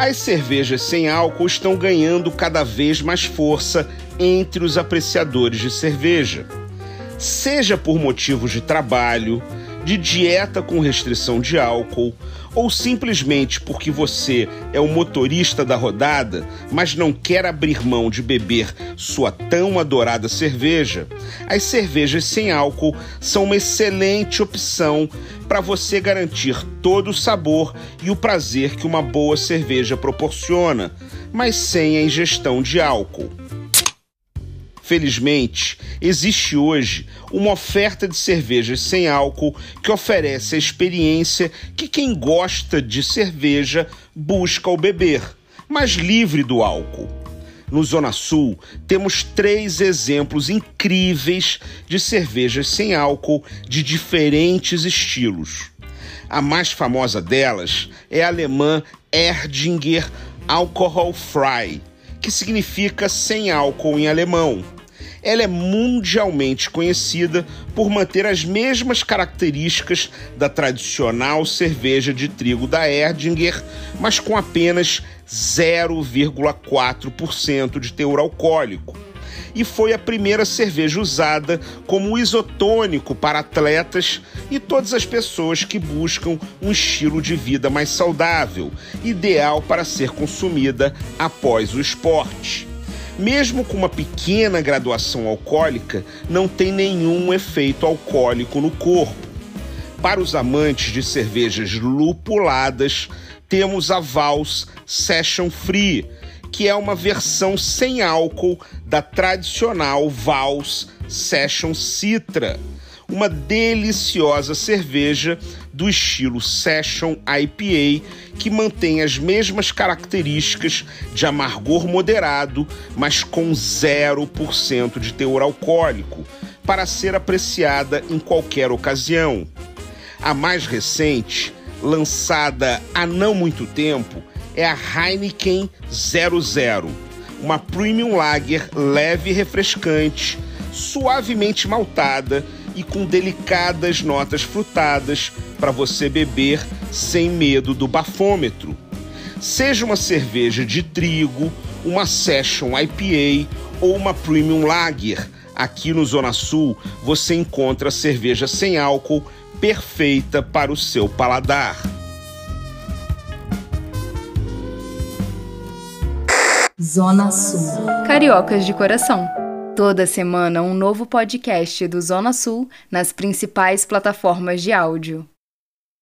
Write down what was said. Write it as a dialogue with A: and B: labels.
A: As cervejas sem álcool estão ganhando cada vez mais força entre os apreciadores de cerveja. Seja por motivos de trabalho, de dieta com restrição de álcool, ou simplesmente porque você é o motorista da rodada, mas não quer abrir mão de beber sua tão adorada cerveja, as cervejas sem álcool são uma excelente opção para você garantir todo o sabor e o prazer que uma boa cerveja proporciona, mas sem a ingestão de álcool. Felizmente, existe hoje uma oferta de cervejas sem álcool que oferece a experiência que quem gosta de cerveja busca ao beber, mas livre do álcool. No Zona Sul, temos três exemplos incríveis de cervejas sem álcool de diferentes estilos. A mais famosa delas é a alemã Erdinger Alcohol Frei, que significa sem álcool em alemão ela é mundialmente conhecida por manter as mesmas características da tradicional cerveja de trigo da Erdinger, mas com apenas 0,4% de teor alcoólico. E foi a primeira cerveja usada como isotônico para atletas e todas as pessoas que buscam um estilo de vida mais saudável, ideal para ser consumida após o esporte mesmo com uma pequena graduação alcoólica, não tem nenhum efeito alcoólico no corpo. Para os amantes de cervejas lupuladas, temos a Vals Session Free, que é uma versão sem álcool da tradicional Vals Session Citra uma deliciosa cerveja do estilo Session IPA que mantém as mesmas características de amargor moderado, mas com 0% de teor alcoólico, para ser apreciada em qualquer ocasião. A mais recente, lançada há não muito tempo, é a Heineken 00, uma premium lager leve e refrescante, suavemente maltada e com delicadas notas frutadas para você beber sem medo do bafômetro. Seja uma cerveja de trigo, uma Session IPA ou uma Premium Lager, aqui no Zona Sul você encontra cerveja sem álcool perfeita para o seu paladar.
B: Zona Sul. Cariocas de coração. Toda semana um novo podcast do Zona Sul nas principais plataformas de áudio.